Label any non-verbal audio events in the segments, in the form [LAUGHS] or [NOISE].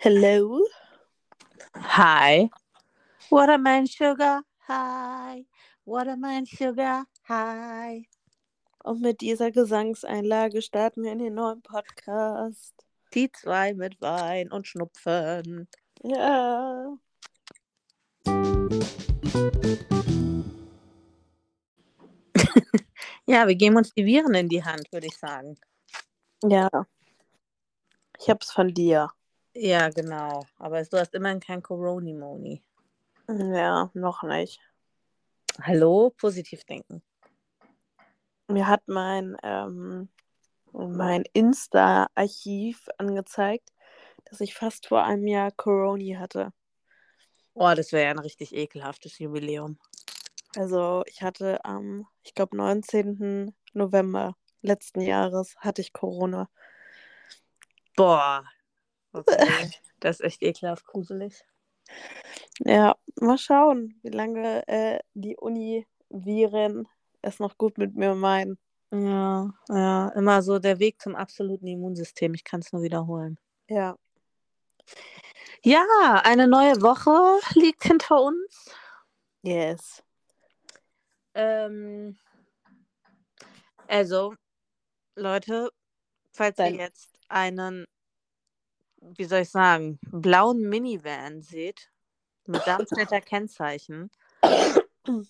Hello. Hi. Watermelon sugar. Hi. Watermelon sugar. Hi. Und mit dieser Gesangseinlage starten wir in den neuen Podcast. Die zwei mit Wein und Schnupfen. Ja. [LAUGHS] Ja, wir geben uns die Viren in die Hand, würde ich sagen. Ja. Ich hab's von dir. Ja, genau. Aber du hast immerhin kein Corona-Moni. Ja, noch nicht. Hallo? Positiv denken. Mir hat mein, ähm, mein Insta-Archiv angezeigt, dass ich fast vor einem Jahr Corona hatte. Oh, das wäre ja ein richtig ekelhaftes Jubiläum. Also ich hatte am, ich glaube, 19. November letzten Jahres hatte ich Corona. Boah. Okay. [LAUGHS] Das ist echt ekelhaft gruselig. Ja, mal schauen, wie lange äh, die Uni-Viren es noch gut mit mir meinen. Ja, ja, immer so der Weg zum absoluten Immunsystem. Ich kann es nur wiederholen. Ja. Ja, eine neue Woche liegt hinter uns. Yes. Ähm, also, Leute, falls Dann- ihr jetzt einen, wie soll ich sagen, blauen Minivan seht, mit Darmstädter Kennzeichen,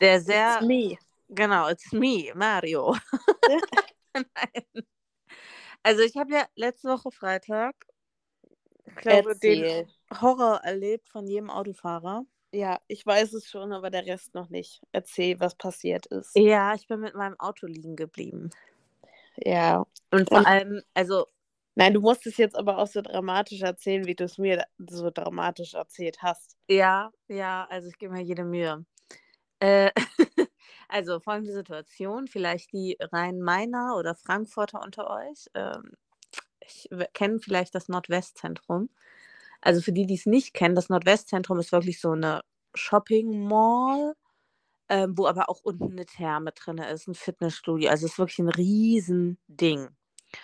der sehr, It's me. genau, it's me, Mario. [LAUGHS] Nein. Also ich habe ja letzte Woche Freitag, ich glaube, den. Horror erlebt von jedem Autofahrer. Ja, ich weiß es schon, aber der Rest noch nicht. Erzähl, was passiert ist. Ja, ich bin mit meinem Auto liegen geblieben. Ja. Und vor Und- allem, also Nein, du musst es jetzt aber auch so dramatisch erzählen, wie du es mir so dramatisch erzählt hast. Ja, ja, also ich gebe mir jede Mühe. Äh, [LAUGHS] also folgende Situation, vielleicht die Rhein-Mainer oder Frankfurter unter euch. Ähm, ich kenne vielleicht das Nordwestzentrum. Also für die, die es nicht kennen, das Nordwestzentrum ist wirklich so eine Shopping-Mall, ähm, wo aber auch unten eine Therme drin ist, ein Fitnessstudio. Also es ist wirklich ein Riesending.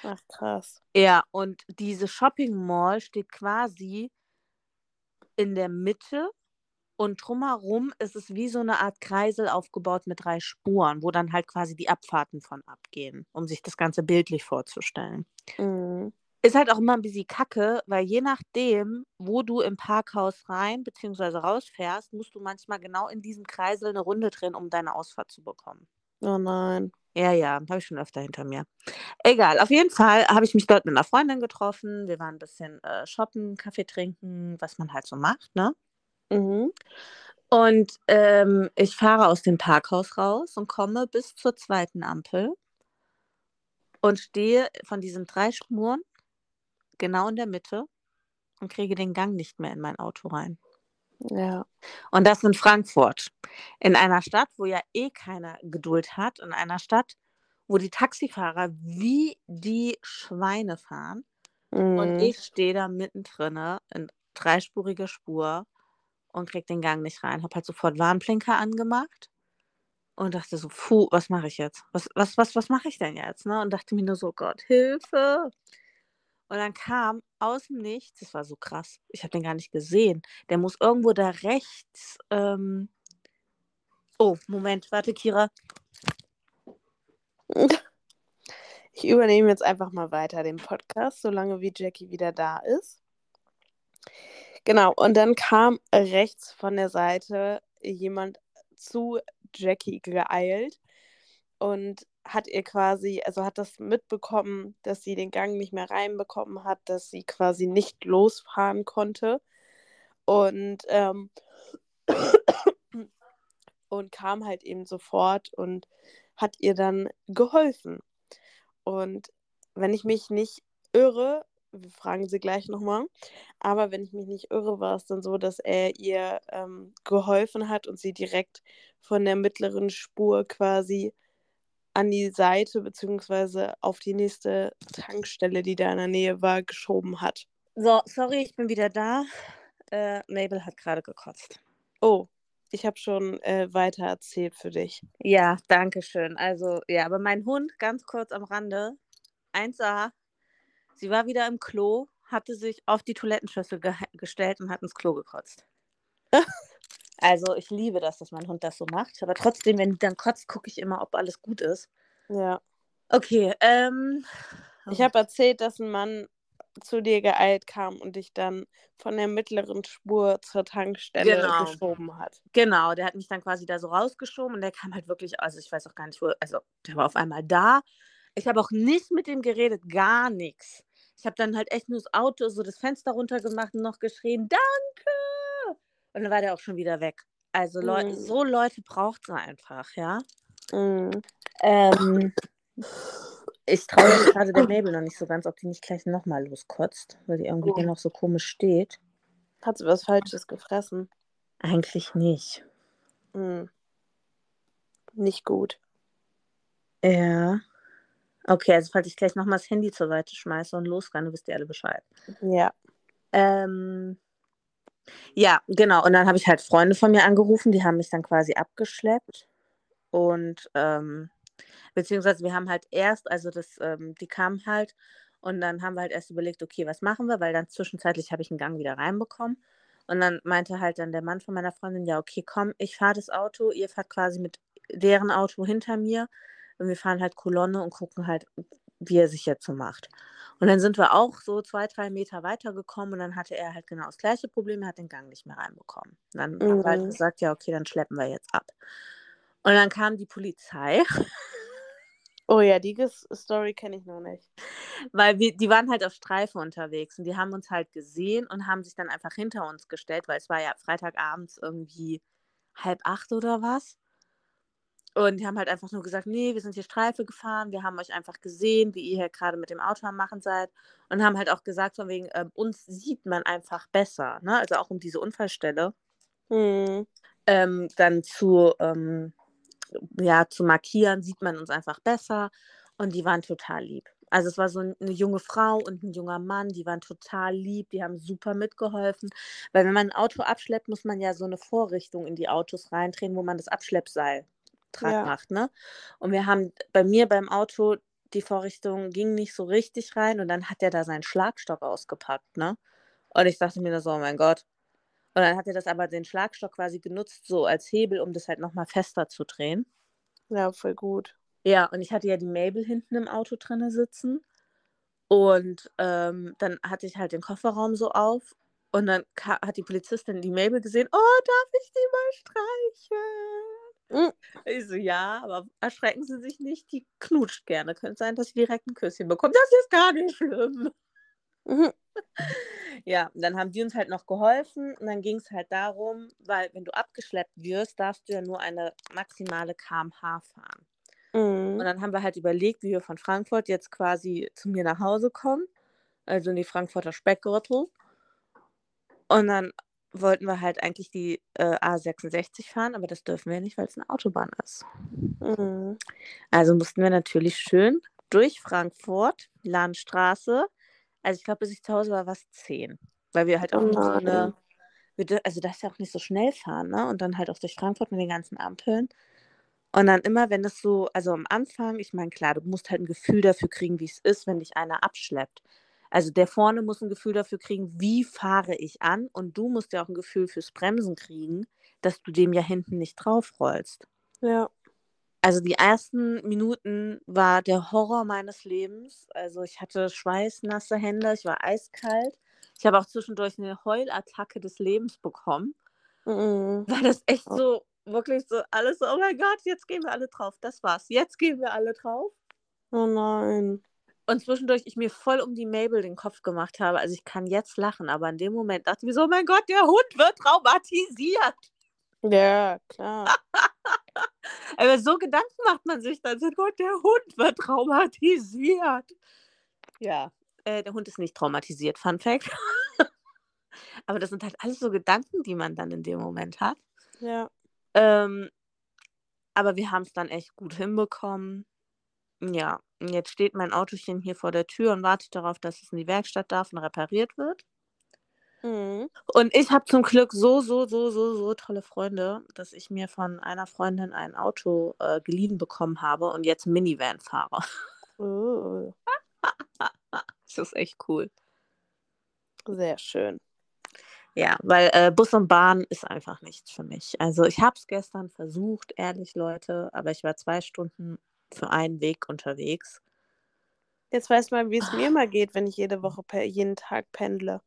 Ach, krass. Ja, und diese Shopping Mall steht quasi in der Mitte und drumherum ist es wie so eine Art Kreisel aufgebaut mit drei Spuren, wo dann halt quasi die Abfahrten von abgehen, um sich das Ganze bildlich vorzustellen. Mhm. Ist halt auch immer ein bisschen kacke, weil je nachdem, wo du im Parkhaus rein bzw. rausfährst, musst du manchmal genau in diesem Kreisel eine Runde drehen, um deine Ausfahrt zu bekommen. Oh nein. Ja, ja, habe ich schon öfter hinter mir. Egal, auf jeden Fall habe ich mich dort mit einer Freundin getroffen. Wir waren ein bisschen äh, shoppen, Kaffee trinken, was man halt so macht, ne? Mhm. Und ähm, ich fahre aus dem Parkhaus raus und komme bis zur zweiten Ampel und stehe von diesen drei Spuren genau in der Mitte und kriege den Gang nicht mehr in mein Auto rein. Ja. Und das in Frankfurt. In einer Stadt, wo ja eh keiner Geduld hat, in einer Stadt, wo die Taxifahrer wie die Schweine fahren. Und Mhm. ich stehe da mittendrin in dreispuriger Spur und krieg den Gang nicht rein. Hab halt sofort Warnblinker angemacht und dachte so, puh, was mache ich jetzt? Was, was, was, was mache ich denn jetzt? Ne? Und dachte mir nur so, Gott, Hilfe. Und dann kam aus dem Nichts, das war so krass, ich habe den gar nicht gesehen. Der muss irgendwo da rechts. Ähm... Oh, Moment, warte, Kira. [LAUGHS] Ich übernehme jetzt einfach mal weiter den Podcast, solange wie Jackie wieder da ist. Genau, und dann kam rechts von der Seite jemand zu Jackie geeilt und hat ihr quasi, also hat das mitbekommen, dass sie den Gang nicht mehr reinbekommen hat, dass sie quasi nicht losfahren konnte und, ähm, [COUGHS] und kam halt eben sofort und hat ihr dann geholfen. Und wenn ich mich nicht irre, wir fragen sie gleich nochmal, aber wenn ich mich nicht irre, war es dann so, dass er ihr ähm, geholfen hat und sie direkt von der mittleren Spur quasi an die Seite beziehungsweise auf die nächste Tankstelle, die da in der Nähe war, geschoben hat. So, sorry, ich bin wieder da. Äh, Mabel hat gerade gekotzt. Oh, ich habe schon äh, weiter erzählt für dich. Ja, danke schön. Also, ja, aber mein Hund, ganz kurz am Rande, 1A, sie war wieder im Klo, hatte sich auf die Toilettenschüssel ge gestellt und hat ins Klo gekotzt. [LAUGHS] also ich liebe das, dass mein Hund das so macht. Aber trotzdem, wenn die dann kotzt, gucke ich immer, ob alles gut ist. Ja. Okay, ähm. Ich habe erzählt, dass ein Mann zu dir geeilt kam und dich dann von der mittleren Spur zur Tankstelle Genau. geschoben hat. Genau, der hat mich dann quasi da so rausgeschoben und der kam halt wirklich, also ich weiß auch gar nicht, wo, also der war auf einmal da. Ich habe auch nicht mit ihm geredet, gar nichts. Ich habe dann halt echt nur das Auto, so das Fenster runtergemacht und noch geschrien, danke! Und dann war der auch schon wieder weg. Also Leu Mhm. so Leute braucht es einfach, ja. Mhm. Ähm, ich traue gerade der [COUGHS] Mabel noch nicht so ganz, ob die nicht gleich nochmal loskotzt, weil die irgendwie Oh. noch so komisch steht. Hat sie was Falsches gefressen? Eigentlich nicht. Mhm. Nicht gut. Ja. Okay, also falls ich gleich nochmal das Handy zur Seite schmeiße und losrenne, wisst ihr alle Bescheid. Ja. Ähm, ja, genau. Und dann habe ich halt Freunde von mir angerufen, die haben mich dann quasi abgeschleppt. Und ähm, beziehungsweise wir haben halt erst, also das, ähm, die kamen halt und dann haben wir halt erst überlegt, okay, was machen wir, weil dann zwischenzeitlich habe ich einen Gang wieder reinbekommen. Und dann meinte halt dann der Mann von meiner Freundin, ja, okay, komm, ich fahre das Auto, ihr fahrt quasi mit deren Auto hinter mir und wir fahren halt Kolonne und gucken halt, wie er sich jetzt so macht. Und dann sind wir auch so zwei, drei Meter weitergekommen und dann hatte er halt genau das gleiche Problem, er hat den Gang nicht mehr reinbekommen. Und dann haben wir halt Mhm. gesagt, ja, okay, dann schleppen wir jetzt ab. Und dann kam die Polizei, [LAUGHS] Oh ja, die Story kenne ich noch nicht. weil wir, die waren halt auf Streife unterwegs und die haben uns halt gesehen und haben sich dann einfach hinter uns gestellt, weil es war ja Freitagabends irgendwie halb acht oder was. Und die haben halt einfach nur gesagt, nee, wir sind hier Streife gefahren, wir haben euch einfach gesehen, wie ihr hier gerade mit dem Auto am Machen seid. Und haben halt auch gesagt, von wegen, ähm, uns sieht man einfach besser, ne? Also auch um diese Unfallstelle Mhm. ähm, dann zu, ähm, ja, zu markieren, sieht man uns einfach besser. Und die waren total lieb. Also es war so ein- eine junge Frau und ein junger Mann, die waren total lieb, die haben super mitgeholfen. Weil wenn man ein Auto abschleppt, muss man ja so eine Vorrichtung in die Autos reindrehen, wo man das Abschleppseil dran Ja. macht. Ne? Und wir haben bei mir beim Auto, die Vorrichtung ging nicht so richtig rein und dann hat er da seinen Schlagstock ausgepackt. Ne? Und ich dachte mir so, oh mein Gott. Und dann hat er das aber den Schlagstock quasi genutzt, so als Hebel, um das halt nochmal fester zu drehen. Ja, voll gut. Ja, und ich hatte ja die Mabel hinten im Auto drinne sitzen. Und ähm, dann hatte ich halt den Kofferraum so auf. Und dann hat die Polizistin die Mabel gesehen. Oh, darf ich die mal streicheln? Ich so, ja, aber erschrecken Sie sich nicht, die knutscht gerne. Könnte sein, dass sie direkt ein Küsschen bekommt. Das ist gar nicht schlimm. Mhm. [LAUGHS] Ja, und dann haben die uns halt noch geholfen und dann ging es halt darum, weil wenn du abgeschleppt wirst, darfst du ja nur eine maximale kmh fahren. Und Mhm. dann haben wir halt überlegt, wie wir von Frankfurt jetzt quasi zu mir nach Hause kommen, also in die Frankfurter Speckgürtel. Und dann wollten wir halt eigentlich die äh, A66 fahren, aber das dürfen wir nicht, weil es eine Autobahn ist. Mhm. Also mussten wir natürlich schön durch Frankfurt, Landstraße. Also ich glaube, bis ich zu Hause war, war es 10. Weil wir halt auch Oh nicht so eine, wir, also darfst ja auch nicht so schnell fahren, ne? Und dann halt auch durch Frankfurt mit den ganzen Ampeln. Und dann immer, wenn es so, also am Anfang, ich meine, klar, du musst halt ein Gefühl dafür kriegen, wie es ist, wenn dich einer abschleppt. Also der vorne muss ein Gefühl dafür kriegen, wie fahre ich an. Und du musst ja auch ein Gefühl fürs Bremsen kriegen, dass du dem ja hinten nicht draufrollst. Ja. Also die ersten Minuten war der Horror meines Lebens. Also ich hatte schweißnasse Hände, ich war eiskalt. Ich habe auch zwischendurch eine Heulattacke des Lebens bekommen, Mhm. weil das echt so, wirklich so alles so, oh mein Gott, jetzt gehen wir alle drauf. Das war's. Jetzt gehen wir alle drauf. Oh nein. Und zwischendurch ich mir voll um die Mabel den Kopf gemacht habe. Also ich kann jetzt lachen, aber in dem Moment dachte ich mir so, oh mein Gott, der Hund wird traumatisiert. Ja, klar. [LAUGHS] Aber so Gedanken macht man sich dann so, Gott, der Hund wird traumatisiert. Ja, äh, der Hund ist nicht traumatisiert, Fun Fact. [LAUGHS] Aber das sind halt alles so Gedanken, die man dann in dem Moment hat. Ja. Ähm, aber wir haben es dann echt gut hinbekommen. Ja, und jetzt steht mein Autochen hier vor der Tür und wartet darauf, dass es in die Werkstatt darf und repariert wird. Mhm. Und ich habe zum Glück so, so, so, so, so tolle Freunde, dass ich mir von einer Freundin ein Auto äh, geliehen bekommen habe und jetzt Minivan fahre. [LAUGHS] Oh. Das ist echt cool. Sehr schön. Ja, weil äh, Bus und Bahn ist einfach nichts für mich. Also ich habe es gestern versucht, ehrlich Leute, aber ich war zwei Stunden für einen Weg unterwegs. Jetzt weißt du mal, wie es mir mal geht, wenn ich jede Woche, per, jeden Tag pendle.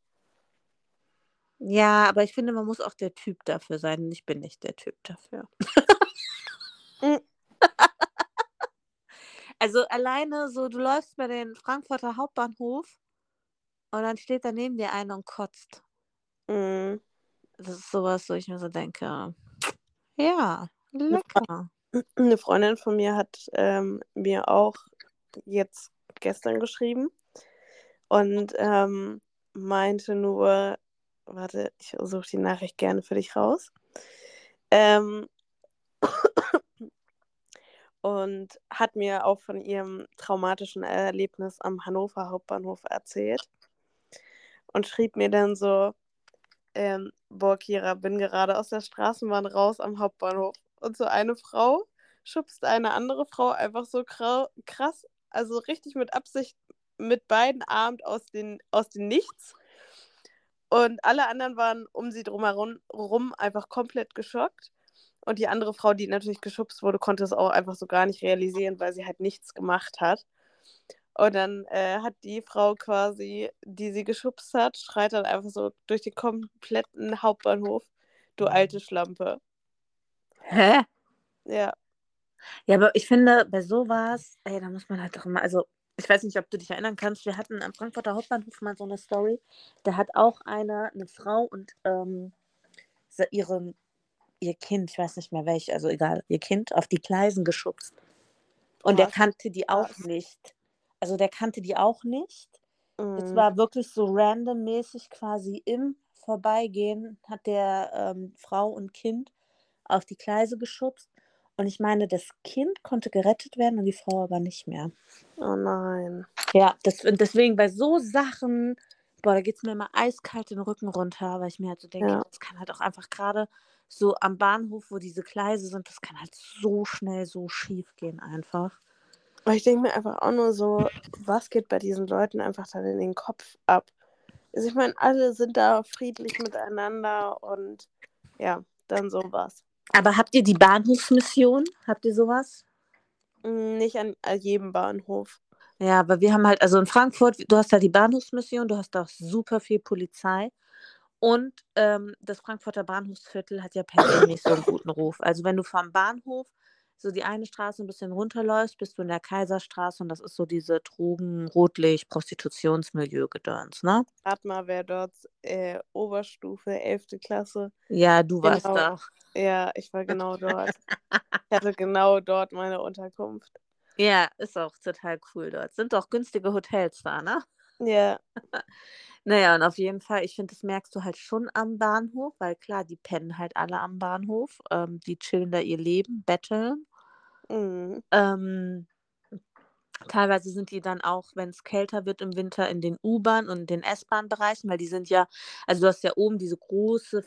Ja, aber ich finde, man muss auch der Typ dafür sein. Und ich bin nicht der Typ dafür. Mm. [LAUGHS] also alleine so, du läufst bei den Frankfurter Hauptbahnhof und dann steht da neben dir einer und kotzt. Mm. Das ist sowas, wo ich mir so denke, ja, lecker. Eine Freundin von mir hat ähm, mir auch jetzt gestern geschrieben und ähm, meinte nur, warte, ich suche die Nachricht gerne für dich raus. Ähm, und hat mir auch von ihrem traumatischen Erlebnis am Hannover Hauptbahnhof erzählt und schrieb mir dann so, ähm, boah, bin gerade aus der Straßenbahn raus am Hauptbahnhof. Und so eine Frau schubst eine andere Frau einfach so krass, also richtig mit Absicht mit beiden Armen aus den, aus den Nichts. Und alle anderen waren um sie drumherum rum einfach komplett geschockt. Und die andere Frau, die natürlich geschubst wurde, konnte es auch einfach so gar nicht realisieren, weil sie halt nichts gemacht hat. Und dann äh, hat die Frau quasi, die sie geschubst hat, schreit dann einfach so durch den kompletten Hauptbahnhof, du Mhm. alte Schlampe. Hä? Ja. Ja, aber ich finde, bei sowas, ey, da muss man halt doch immer, also ich weiß nicht, ob du dich erinnern kannst, wir hatten am Frankfurter Hauptbahnhof mal so eine Story. Da hat auch eine, eine Frau und ähm, so ihren, ihr Kind, ich weiß nicht mehr welch, also egal, ihr Kind auf die Gleisen geschubst. Und der kannte die auch nicht. Also der kannte die auch nicht. Es mm, war wirklich so randommäßig quasi im Vorbeigehen hat der ähm, Frau und Kind auf die Gleise geschubst. Und ich meine, das Kind konnte gerettet werden und die Frau aber nicht mehr. oh nein. Ja, das, und deswegen bei so Sachen, boah, da geht es mir immer eiskalt den Rücken runter, weil ich mir halt so denke, Ja. das kann halt auch einfach gerade so am Bahnhof, wo diese Gleise sind, das kann halt so schnell so schief gehen einfach. Aber ich denke mir einfach auch nur so, was geht bei diesen Leuten einfach dann in den Kopf ab? Also ich meine, alle sind da friedlich miteinander und ja, dann sowas. Aber habt ihr die Bahnhofsmission? Habt ihr sowas? Mm, Nicht an jedem Bahnhof. Ja, aber wir haben halt, also in Frankfurt, du hast da die Bahnhofsmission, du hast da auch super viel Polizei. Und ähm, das Frankfurter Bahnhofsviertel hat ja per nicht so einen guten Ruf. Also wenn du vom Bahnhof so die eine Straße ein bisschen runterläufst, bist du in der Kaiserstraße und das ist so diese Drogen-, Rotlicht-, Prostitutionsmilieu-Gedöns, ne? Rat mal, wer dort äh, Oberstufe, 11. Klasse. Ja, du warst Genau. da. Ja, ich war genau dort. [LAUGHS] Ich hatte genau dort meine Unterkunft. Ja, ist auch total cool dort. Sind doch günstige Hotels da, ne? Ja, [LAUGHS] Naja, und auf jeden Fall, ich finde, das merkst du halt schon am Bahnhof, weil klar, die pennen halt alle am Bahnhof. Ähm, die chillen da ihr Leben, betteln. mm, Ähm, teilweise sind die dann auch, wenn es kälter wird im Winter, in den U-Bahn und den S-Bahn-Bereichen, weil die sind ja, also du hast ja oben diese große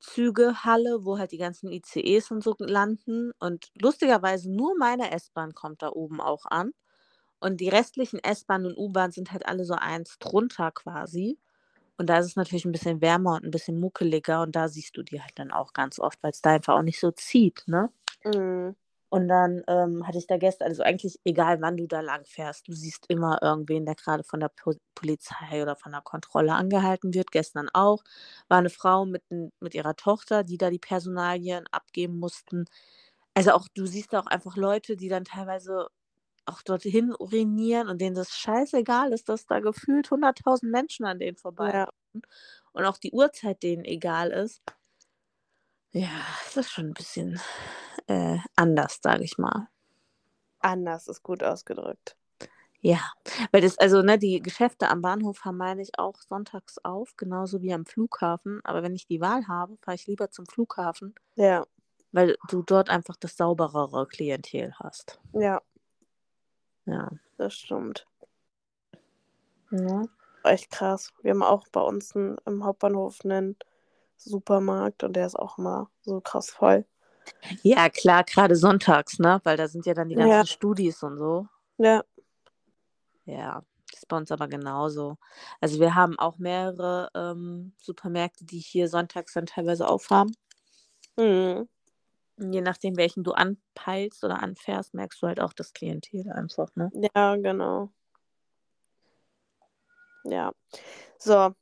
Fernzügehalle, wo halt die ganzen ICEs und so landen. Und lustigerweise nur meine S-Bahn kommt da oben auch an. Und die restlichen S-Bahn und U-Bahn sind halt alle so eins drunter quasi. Und da ist es natürlich ein bisschen wärmer und ein bisschen muckeliger. Und da siehst du die halt dann auch ganz oft, weil es da einfach auch nicht so zieht, ne? mm, Und dann ähm, hatte ich da gestern, also eigentlich egal wann du da lang fährst, du siehst immer irgendwen, der gerade von der po Polizei oder von der Kontrolle angehalten wird. Gestern auch war eine Frau mit, mit ihrer Tochter, die da die Personalien abgeben mussten. Also auch, du siehst da auch einfach Leute, die dann teilweise auch dorthin urinieren und denen das scheißegal ist, dass da gefühlt 100.000 Menschen an denen vorbei ja. und auch die Uhrzeit denen egal ist. Ja, das ist schon ein bisschen äh, anders, sage ich mal. Anders ist gut ausgedrückt. Ja, weil das, also, ne, die Geschäfte am Bahnhof haben, meine ich, auch sonntags auf, genauso wie am Flughafen. Aber wenn ich die Wahl habe, fahre ich lieber zum Flughafen, Ja, weil du dort einfach das sauberere Klientel hast. ja, Ja. das stimmt. ja. Echt krass. Wir haben auch bei uns einen, im Hauptbahnhof einen Supermarkt und der ist auch immer so krass voll. Ja, klar, gerade sonntags, ne? Weil da sind ja dann die ganzen Ja. Studis und so. Ja, Ja. Das ist bei uns aber genauso. Also wir haben auch mehrere ähm, Supermärkte, die hier sonntags dann teilweise aufhaben. Mhm. Je nachdem, welchen du anpeilst oder anfährst, merkst du halt auch das Klientel einfach, ne? Ja, genau. Ja. So,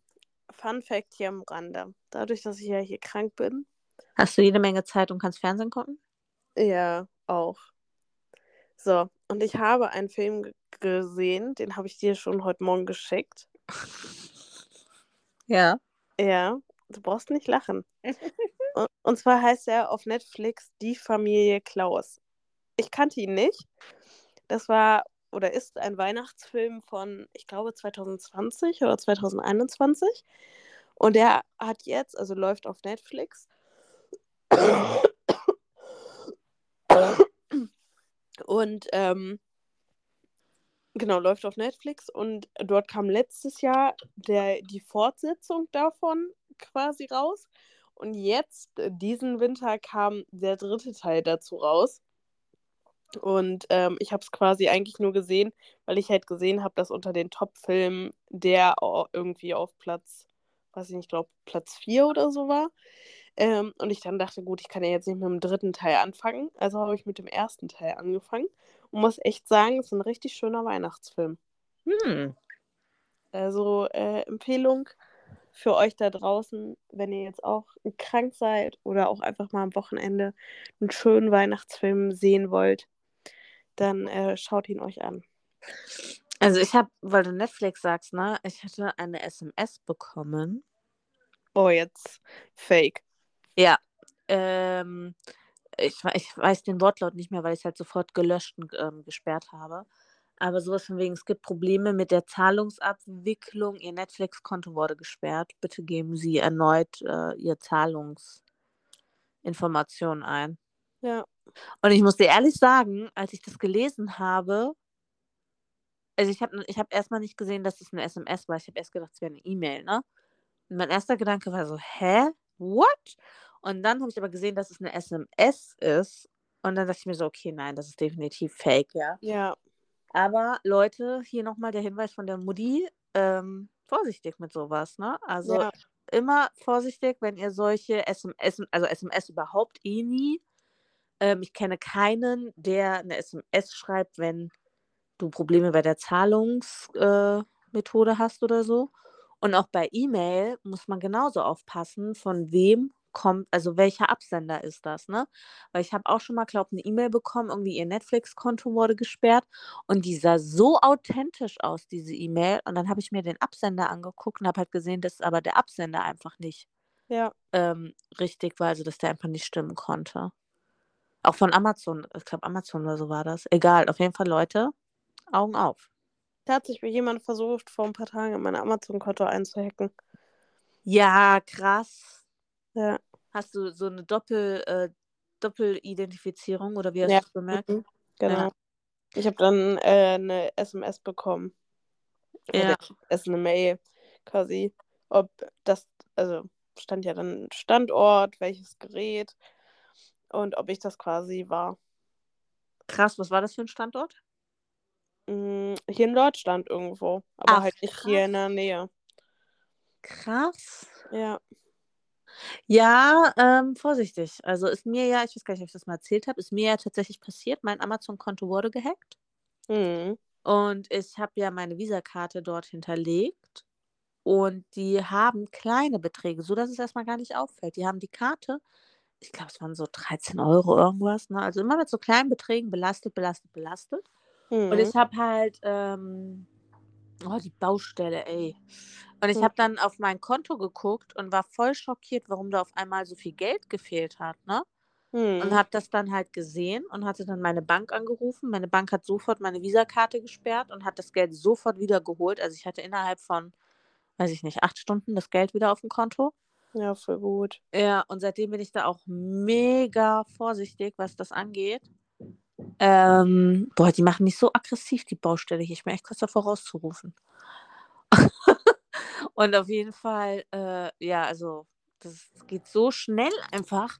Fun Fact hier am Rande. Dadurch, dass ich ja hier krank bin. Hast du jede Menge Zeit und kannst Fernsehen gucken? Ja, auch. So, und ich habe einen Film gesehen, den habe ich dir schon heute Morgen geschickt. [LAUGHS] Ja. Ja, du brauchst nicht lachen. [LAUGHS] und, und zwar heißt er auf Netflix Die Familie Klaus. Ich kannte ihn nicht. Das war oder ist ein Weihnachtsfilm von, ich glaube, 2020 oder 2021. Und der hat jetzt, also läuft auf Netflix. Und ähm, genau, läuft auf Netflix und dort kam letztes Jahr der, die Fortsetzung davon quasi raus. Und jetzt, diesen Winter, kam der dritte Teil dazu raus. Und ähm, ich habe es quasi eigentlich nur gesehen, weil ich halt gesehen habe, dass unter den Top-Filmen der irgendwie auf Platz, weiß ich nicht, glaube Platz 4 oder so war. Ähm, und ich dann dachte, gut, ich kann ja jetzt nicht mit dem dritten Teil anfangen. Also habe ich mit dem ersten Teil angefangen und muss echt sagen, es ist ein richtig schöner Weihnachtsfilm. Hm. Also äh, Empfehlung für euch da draußen, wenn ihr jetzt auch krank seid oder auch einfach mal am Wochenende einen schönen Weihnachtsfilm sehen wollt, dann äh, schaut ihn euch an. Also ich habe, weil du Netflix sagst, ne, ich hatte eine SMS bekommen. Oh, jetzt Fake. Ja. Ähm, ich, ich weiß den Wortlaut nicht mehr, weil ich es halt sofort gelöscht und ähm, gesperrt habe. Aber sowas von wegen, es gibt Probleme mit der Zahlungsabwicklung. Ihr Netflix-Konto wurde gesperrt. Bitte geben Sie erneut äh, Ihr Zahlungsinformationen ein. Ja. Und ich muss dir ehrlich sagen, als ich das gelesen habe, also ich habe ich hab erstmal nicht gesehen, dass es eine SMS war. Ich habe erst gedacht, es wäre eine E-Mail, ne? Und mein erster Gedanke war so, hä? What? Und dann habe ich aber gesehen, dass es eine SMS ist. Und dann dachte ich mir so, okay, nein, das ist definitiv fake, ja. Ja. Aber Leute, hier nochmal der Hinweis von der Mutti, ähm, vorsichtig mit sowas, ne? Also Ja. immer vorsichtig, wenn ihr solche SMS, also SMS überhaupt eh nie. Ähm, ich kenne keinen, der eine SMS schreibt, wenn du Probleme bei der Zahlungsmethode äh, hast oder so. Und auch bei E-Mail muss man genauso aufpassen, von wem kommt, also welcher Absender ist das, ne? Weil ich habe auch schon mal, glaube ich, eine E-Mail bekommen, irgendwie ihr Netflix-Konto wurde gesperrt und die sah so authentisch aus, diese E-Mail. Und dann habe ich mir den Absender angeguckt und habe halt gesehen, dass aber der Absender einfach nicht Ja. ähm, richtig war, also dass der einfach nicht stimmen konnte. Auch von Amazon, ich glaube Amazon oder so war das. Egal, auf jeden Fall Leute, Augen auf. Da hat sich mir jemand versucht, vor ein paar Tagen in mein Amazon-Konto einzuhacken. Ja, krass. Ja. Hast du so eine Doppel, äh, Doppelidentifizierung oder wie hast Ja. du es bemerkt? Mhm. Genau. Ich habe dann äh, eine SMS bekommen. Ja. Es ist eine Mail quasi, ob das, also stand ja dann Standort, welches Gerät und ob ich das quasi war. Krass, was war das für ein Standort? Mm, Hier in Deutschland irgendwo, aber Ach, halt nicht hier in der Nähe. Krass. Ja. Ja, ähm, vorsichtig. Also ist mir ja, ich weiß gar nicht, ob ich das mal erzählt habe, ist mir ja tatsächlich passiert. Mein Amazon-Konto wurde gehackt. Mhm. Und ich habe ja meine Visakarte dort hinterlegt. Und die haben kleine Beträge, so dass es erstmal gar nicht auffällt. Die haben die Karte, ich glaube, es waren so 13 Euro irgendwas. Ne? Also immer mit so kleinen Beträgen belastet, belastet, belastet. Und Mhm. ich habe halt, ähm, oh, die Baustelle, ey. Und ich Mhm. habe dann auf mein Konto geguckt und war voll schockiert, warum da auf einmal so viel Geld gefehlt hat, ne? Und Mhm. habe das dann halt gesehen und hatte dann meine Bank angerufen. Meine Bank hat sofort meine Visakarte gesperrt und hat das Geld sofort wieder geholt. Also ich hatte innerhalb von, weiß ich nicht, acht Stunden das Geld wieder auf dem Konto. Ja, voll gut. Ja, und seitdem bin ich da auch mega vorsichtig, was das angeht. Ähm, boah, die machen mich so aggressiv, die Baustelle hier. Ich bin echt kurz davor rauszurufen. [LAUGHS] und auf jeden Fall, äh, ja, also das geht so schnell einfach.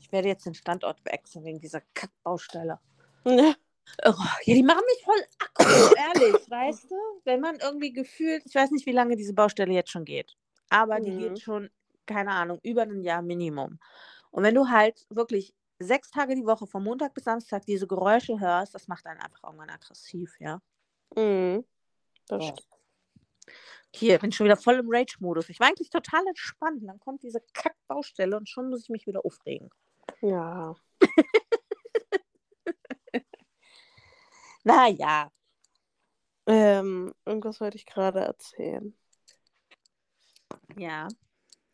Ich werde jetzt den Standort wechseln wegen dieser Kackbaustelle. Ja. Oh, ja, die machen mich voll aggro, ehrlich, weißt du? Wenn man irgendwie gefühlt, ich weiß nicht, wie lange diese Baustelle jetzt schon geht, aber die Mhm. geht schon, keine Ahnung, über ein Jahr Minimum. Und wenn du halt wirklich sechs Tage die Woche, von Montag bis Samstag, diese Geräusche hörst, das macht einen einfach irgendwann aggressiv, ja. Mhm. Das Ja. Hier, bin schon wieder voll im Rage-Modus. Ich war eigentlich total entspannt. Dann kommt diese Kackbaustelle und schon muss ich mich wieder aufregen. Ja. [LAUGHS] Naja. Ähm, irgendwas wollte ich gerade erzählen. Ja,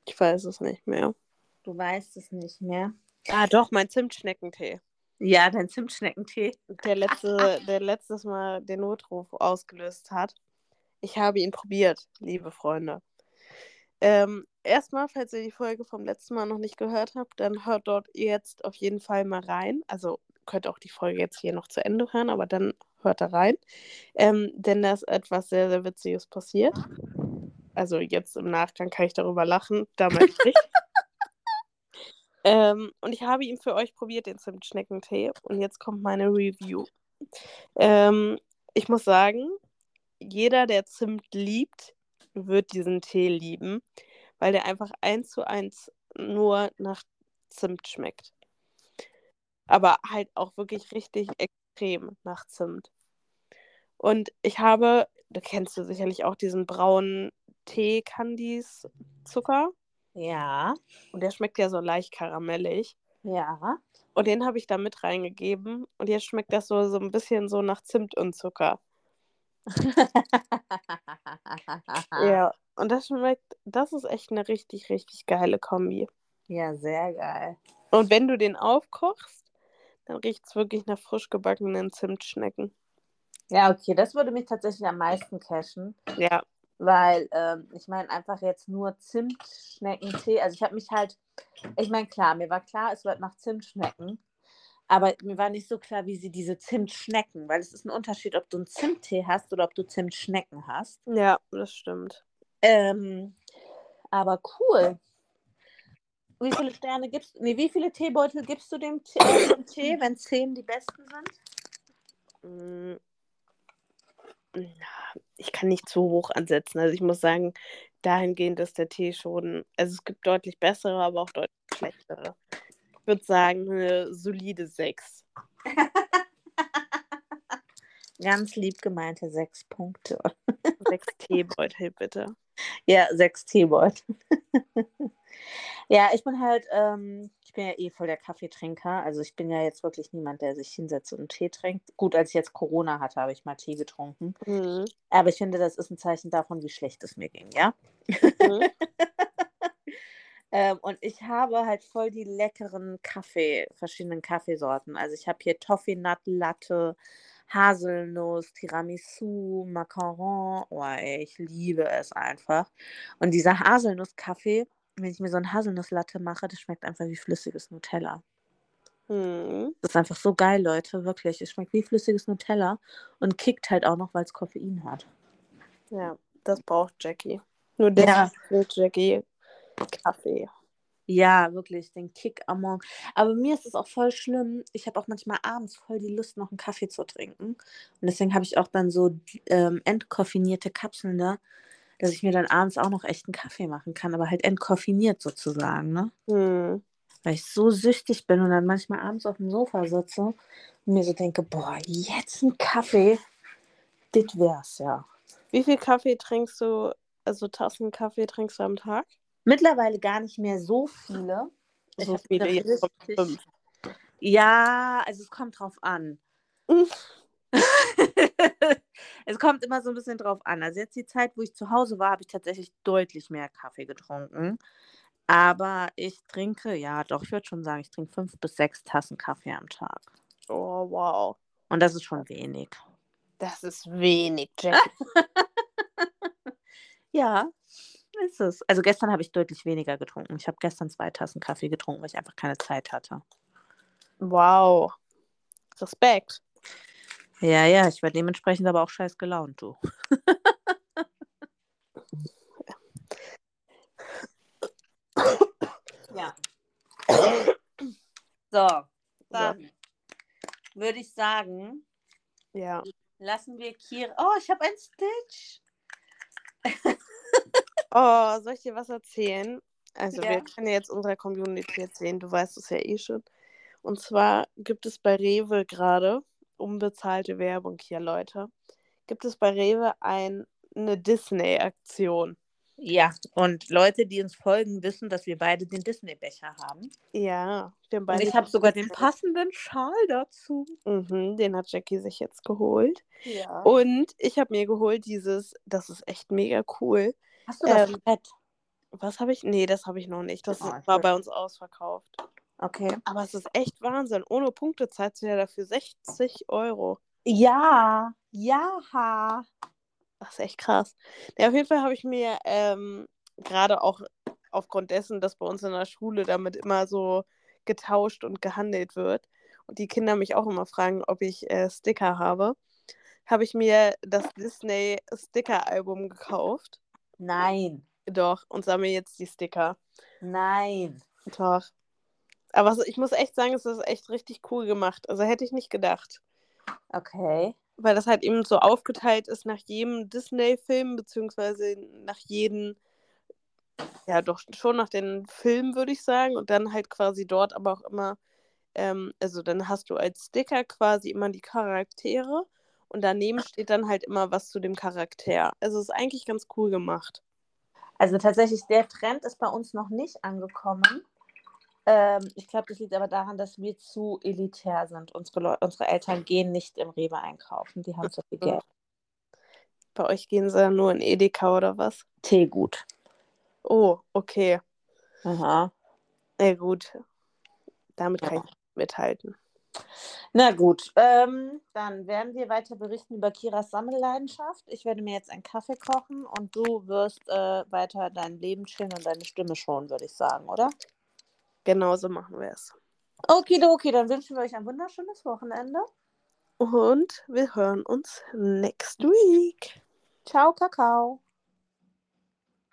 Ich weiß es nicht mehr. du weißt es nicht mehr. Ah, doch, mein Zimtschneckentee. Ja, dein Zimtschneckentee. Der letzte, [LAUGHS] der letztes Mal den Notruf ausgelöst hat. Ich habe ihn probiert, liebe Freunde. Ähm, erstmal, falls ihr die Folge vom letzten Mal noch nicht gehört habt, dann hört dort jetzt auf jeden Fall mal rein. Also könnt auch die Folge jetzt hier noch zu Ende hören, aber dann hört da rein. Ähm, denn da ist etwas sehr, sehr Witziges passiert. Also jetzt im Nachgang kann ich darüber lachen, damals nicht. [LAUGHS] ähm, und ich habe ihn für euch probiert, den Zimtschneckentee. Und jetzt kommt meine Review. Ähm, ich muss sagen, jeder, der Zimt liebt, wird diesen Tee lieben, weil der einfach eins zu eins nur nach Zimt schmeckt. Aber halt auch wirklich richtig extrem nach Zimt. Und ich habe, da kennst du sicherlich auch diesen braunen Tee-Candies-Zucker. Ja, Und der schmeckt ja so leicht karamellig. ja. Und den habe ich da mit reingegeben. Und jetzt schmeckt das so, so ein bisschen so nach Zimt und Zucker. [LAUGHS] Ja. Und das schmeckt, das ist echt eine richtig, richtig geile Kombi. Ja, sehr geil. Und wenn du den aufkochst, dann riecht es wirklich nach frisch gebackenen Zimtschnecken. Ja, okay, das würde mich tatsächlich am meisten cashen, Ja. Weil ähm, ich meine einfach jetzt nur Zimtschneckentee. Also ich habe mich halt, ich meine klar, mir war klar, es wird nach Zimt schmecken, aber mir war nicht so klar, wie sie diese Zimt schmecken, weil es ist ein Unterschied, ob du einen Zimttee hast oder ob du Zimtschnecken hast. Ja, das stimmt. Ähm, aber cool. Wie viele Sterne gibst du? Nee, wie viele Teebeutel gibst du dem Tee, dem Tee wenn zehn die besten sind? Ich kann nicht zu hoch ansetzen. Also ich muss sagen, dahingehend ist der Tee schon. Also es gibt deutlich bessere, aber auch deutlich schlechtere. Ich würde sagen, eine solide 6. [LAUGHS] Ganz lieb gemeinte sechs Punkte. [LAUGHS] 6 Teebeutel, bitte. Ja, sechs Teebeutel. [LAUGHS] ja, ich bin halt, ähm, bin ja eh voll der Kaffeetrinker. Also ich bin ja jetzt wirklich niemand, der sich hinsetzt und einen Tee trinkt. Gut, als ich jetzt Corona hatte, habe ich mal Tee getrunken. Mhm. Aber ich finde, das ist ein Zeichen davon, wie schlecht es mir ging, ja. Mhm. [LAUGHS] Ähm, und ich habe halt voll die leckeren Kaffee, verschiedenen Kaffeesorten. Also ich habe hier Toffee Nut Latte, Haselnuss, Tiramisu, Macaron. Oh, ey, ich liebe es einfach. Und dieser Haselnusskaffee, wenn ich mir so ein Haselnusslatte mache, das schmeckt einfach wie flüssiges Nutella. Mhm. Das ist einfach so geil, Leute, wirklich. Es schmeckt wie flüssiges Nutella und kickt halt auch noch, weil es Koffein hat. Ja, das braucht Jackie. Nur deswegen Ja. will Jackie Kaffee. Ja, wirklich, den Kick am Morgen. Aber mir ist es auch voll schlimm. Ich habe auch manchmal abends voll die Lust, noch einen Kaffee zu trinken. Und deswegen habe ich auch dann so ähm, entkoffinierte Kapseln da, dass ich mir dann abends auch noch echt einen Kaffee machen kann, aber halt entkoffiniert sozusagen, ne? Hm. Weil ich so süchtig bin und dann manchmal abends auf dem Sofa sitze und mir so denke, boah, jetzt ein Kaffee, das wär's ja. Wie viel Kaffee trinkst du, also Tassen Kaffee trinkst du am Tag? Mittlerweile gar nicht mehr so viele. Ich So viele, jetzt kommt fünf. Ja, also es kommt drauf an. [LAUGHS] es kommt immer so ein bisschen drauf an. Also jetzt die Zeit, wo ich zu Hause war, habe ich tatsächlich deutlich mehr Kaffee getrunken. Aber ich trinke, ja, doch, ich würde schon sagen, ich trinke fünf bis sechs Tassen Kaffee am Tag. Oh, wow. Und das ist schon wenig. Das ist wenig, Jackie. [LAUGHS] Ja, ist es. Also gestern habe ich deutlich weniger getrunken. Ich habe gestern zwei Tassen Kaffee getrunken, weil ich einfach keine Zeit hatte. wow. Respekt. Ja, ja, ich war dementsprechend aber auch scheiß gelaunt, du. ja. [COUGHS] So, dann würde ich sagen, Ja. Lassen wir Kira. Oh, ich habe ein Stitch. [LAUGHS] [LAUGHS] Oh, soll ich dir was erzählen? Also, Ja. wir können ja jetzt unserer Community erzählen, du weißt es ja eh schon. Und zwar gibt es bei Rewe gerade, unbezahlte Werbung hier, Leute, gibt es bei Rewe ein, eine Disney-Aktion. Ja, und Leute, die uns folgen, wissen, dass wir beide den Disney-Becher haben. Ja, wir haben Und beide ich habe sogar den passenden Schal dazu. Mhm, den hat Jackie sich jetzt geholt. Ja. Und ich habe mir geholt dieses, das ist echt mega cool. Hast du das ähm, Fett? Was habe ich? Nee, das habe ich noch nicht. Das Oh, war bei uns ausverkauft. Okay. Aber es ist echt Wahnsinn. Ohne Punkte zahlst du ja dafür 60 Euro. Ja, ja. Das ist echt krass. Ja, auf jeden Fall habe ich mir ähm, gerade auch aufgrund dessen, dass bei uns in der Schule damit immer so getauscht und gehandelt wird und die Kinder mich auch immer fragen, ob ich äh, Sticker habe, habe ich mir das Disney Sticker-Album gekauft. Nein, Doch, und sammle jetzt die Sticker. nein. Doch. Aber ich muss echt sagen, es ist echt richtig cool gemacht. Also hätte ich nicht gedacht. Okay. Weil das halt eben so aufgeteilt ist nach jedem Disney-Film, beziehungsweise nach jedem, ja doch schon nach den Filmen, würde ich sagen. Und dann halt quasi dort aber auch immer, ähm, also dann hast du als Sticker quasi immer die Charaktere und daneben steht dann halt immer was zu dem Charakter. Also ist eigentlich ganz cool gemacht. Also tatsächlich, der Trend ist bei uns noch nicht angekommen. Ähm, ich glaube, das liegt aber daran, dass wir zu elitär sind. Unsere, Leu unsere Eltern gehen nicht im Rewe einkaufen. Die haben zu viel Geld. Bei euch gehen sie dann nur in Edeka oder was? Teegut. Oh, okay. Aha. Na gut. Damit kann Ja. ich mithalten. Na gut, ähm, dann werden wir weiter berichten über Kiras Sammelleidenschaft. Ich werde mir jetzt einen Kaffee kochen und du wirst äh, weiter dein Leben chillen und deine Stimme schonen, würde ich sagen, oder? Genauso machen wir es. Okidoki, dann wünschen wir euch ein wunderschönes Wochenende. Und wir hören uns next week. Ciao, Kakao.